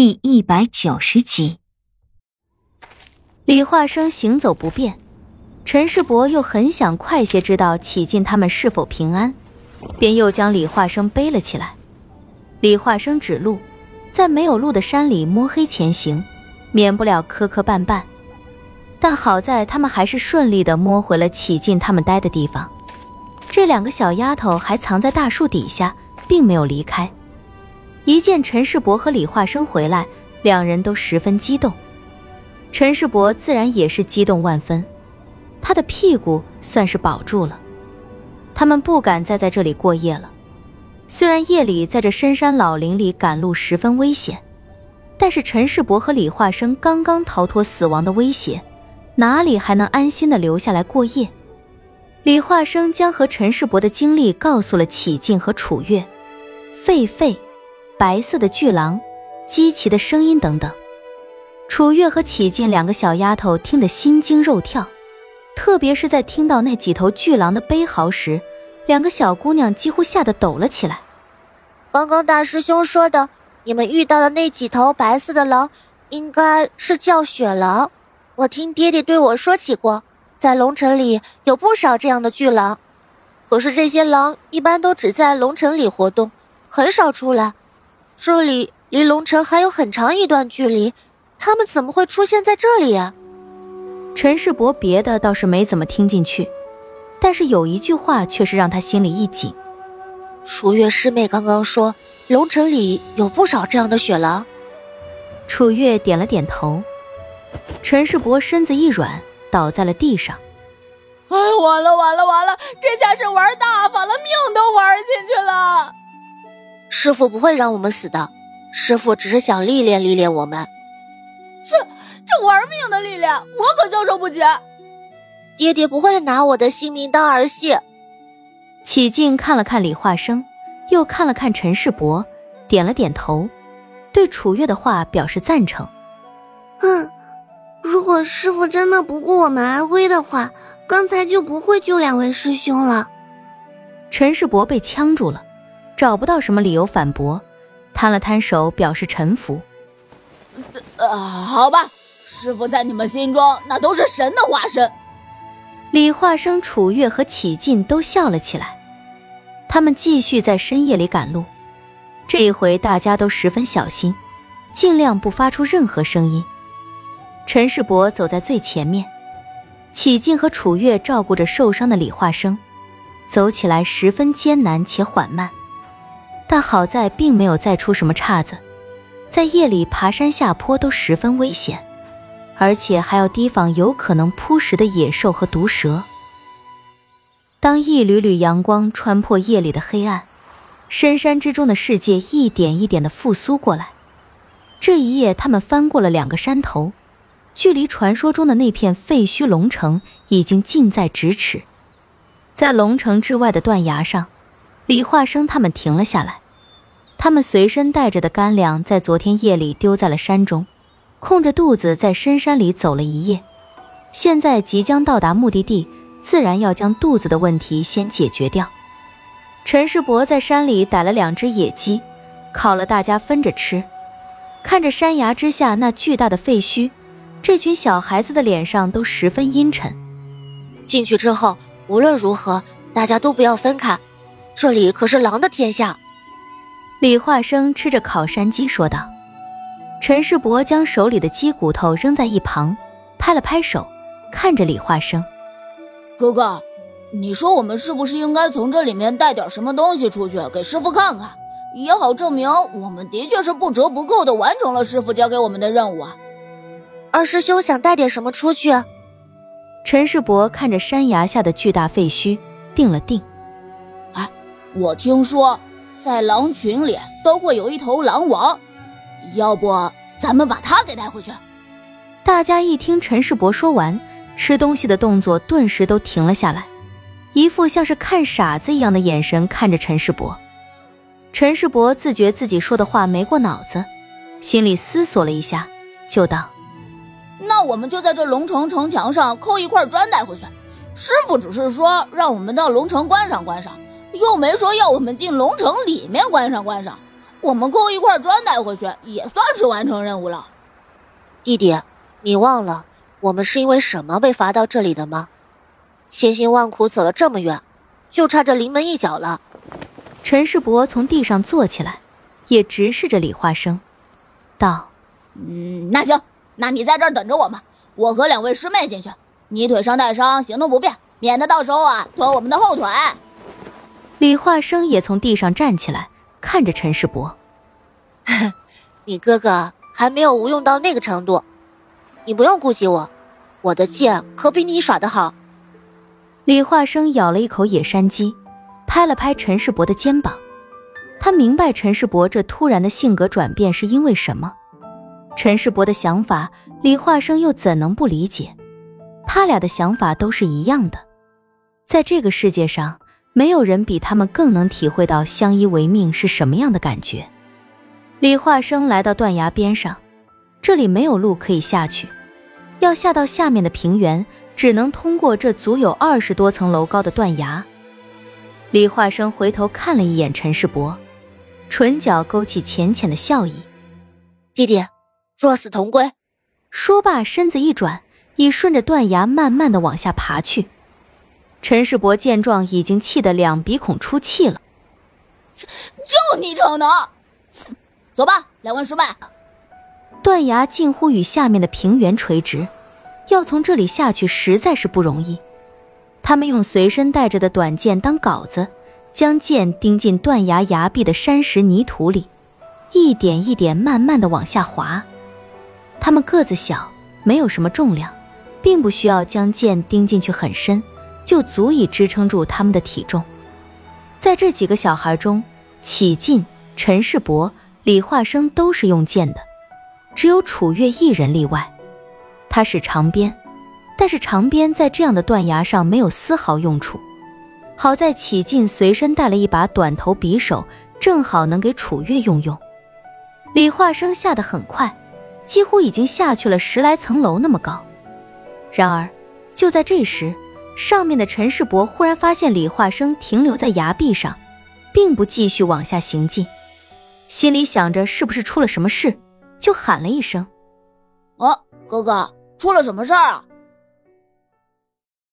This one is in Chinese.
第一百九十集，李化生行走不便，陈世伯又很想快些知道启进他们是否平安，便又将李化生背了起来。李化生指路，在没有路的山里摸黑前行，免不了磕磕绊绊，但好在他们还是顺利的摸回了启进他们待的地方。这两个小丫头还藏在大树底下，并没有离开。一见陈世伯和李化生回来，两人都十分激动。陈世伯自然也是激动万分，他的屁股算是保住了。他们不敢再在这里过夜了。虽然夜里在这深山老林里赶路十分危险，但是陈世伯和李化生刚刚逃脱死亡的威胁，哪里还能安心的留下来过夜？李化生将和陈世伯的经历告诉了启静和楚月，狒狒。白色的巨狼，畸奇的声音等等，楚月和启静两个小丫头听得心惊肉跳，特别是在听到那几头巨狼的悲嚎时，两个小姑娘几乎吓得抖了起来。刚刚大师兄说的，你们遇到的那几头白色的狼，应该是叫雪狼。我听爹爹对我说起过，在龙城里有不少这样的巨狼，可是这些狼一般都只在龙城里活动，很少出来。这里离龙城还有很长一段距离，他们怎么会出现在这里呀？陈世伯别的倒是没怎么听进去，但是有一句话却是让他心里一紧。楚月师妹刚刚说，龙城里有不少这样的雪狼。楚月点了点头，陈世伯身子一软，倒在了地上。哎，完了完了完了，这下是玩大发了，命都玩进去了。师傅不会让我们死的，师傅只是想历练历练我们。这这玩命的历练，我可消受不起。爹爹不会拿我的性命当儿戏。启静看了看李化生，又看了看陈世伯，点了点头，对楚月的话表示赞成。嗯，如果师傅真的不顾我们安危的话，刚才就不会救两位师兄了。陈世伯被呛住了。找不到什么理由反驳，摊了摊手表示臣服。呃，好吧，师傅在你们心中那都是神的化身。李化生、楚月和启进都笑了起来。他们继续在深夜里赶路，这一回大家都十分小心，尽量不发出任何声音。陈世伯走在最前面，启进和楚月照顾着受伤的李化生，走起来十分艰难且缓慢。但好在并没有再出什么岔子，在夜里爬山下坡都十分危险，而且还要提防有可能扑食的野兽和毒蛇。当一缕缕阳光穿破夜里的黑暗，深山之中的世界一点一点的复苏过来。这一夜，他们翻过了两个山头，距离传说中的那片废墟龙城已经近在咫尺。在龙城之外的断崖上。李化生他们停了下来，他们随身带着的干粮在昨天夜里丢在了山中，空着肚子在深山里走了一夜，现在即将到达目的地，自然要将肚子的问题先解决掉。陈世伯在山里逮了两只野鸡，烤了大家分着吃。看着山崖之下那巨大的废墟，这群小孩子的脸上都十分阴沉。进去之后，无论如何，大家都不要分开。这里可是狼的天下，李化生吃着烤山鸡说道。陈世伯将手里的鸡骨头扔在一旁，拍了拍手，看着李化生：“哥哥，你说我们是不是应该从这里面带点什么东西出去给师傅看看，也好证明我们的确是不折不扣的完成了师傅交给我们的任务啊？”二师兄想带点什么出去？陈世伯看着山崖下的巨大废墟，定了定。我听说，在狼群里都会有一头狼王，要不咱们把他给带回去？大家一听陈世伯说完，吃东西的动作顿时都停了下来，一副像是看傻子一样的眼神看着陈世伯。陈世伯自觉自己说的话没过脑子，心里思索了一下，就道：“那我们就在这龙城城墙上抠一块砖带回去。师傅只是说让我们到龙城观赏观赏。”又没说要我们进龙城里面观赏观赏，我们抠一块砖带回去，也算是完成任务了。弟弟，你忘了我们是因为什么被罚到这里的吗？千辛万苦走了这么远，就差这临门一脚了。陈世伯从地上坐起来，也直视着李化生，道：“嗯，那行，那你在这儿等着我们，我和两位师妹进去。你腿上带伤，行动不便，免得到时候啊拖我们的后腿。”李化生也从地上站起来，看着陈世伯：“ 你哥哥还没有无用到那个程度，你不用顾及我，我的剑可比你耍的好。”李化生咬了一口野山鸡，拍了拍陈世伯的肩膀。他明白陈世伯这突然的性格转变是因为什么。陈世伯的想法，李化生又怎能不理解？他俩的想法都是一样的，在这个世界上。没有人比他们更能体会到相依为命是什么样的感觉。李化生来到断崖边上，这里没有路可以下去，要下到下面的平原，只能通过这足有二十多层楼高的断崖。李化生回头看了一眼陈世伯，唇角勾起浅浅的笑意：“弟弟，若死同归。”说罢，身子一转，已顺着断崖慢慢的往下爬去。陈世伯见状，已经气得两鼻孔出气了。就你逞能！走吧，两位师妹。断崖近乎与下面的平原垂直，要从这里下去实在是不容易。他们用随身带着的短剑当镐子，将剑钉进断崖崖壁的山石泥土里，一点一点慢慢的往下滑。他们个子小，没有什么重量，并不需要将剑钉进去很深。就足以支撑住他们的体重。在这几个小孩中，启进、陈世伯、李化生都是用剑的，只有楚月一人例外。他是长鞭，但是长鞭在这样的断崖上没有丝毫用处。好在启进随身带了一把短头匕首，正好能给楚月用用。李化生下得很快，几乎已经下去了十来层楼那么高。然而，就在这时，上面的陈世伯忽然发现李化生停留在崖壁上，并不继续往下行进，心里想着是不是出了什么事，就喊了一声：“啊，哥哥，出了什么事儿啊？”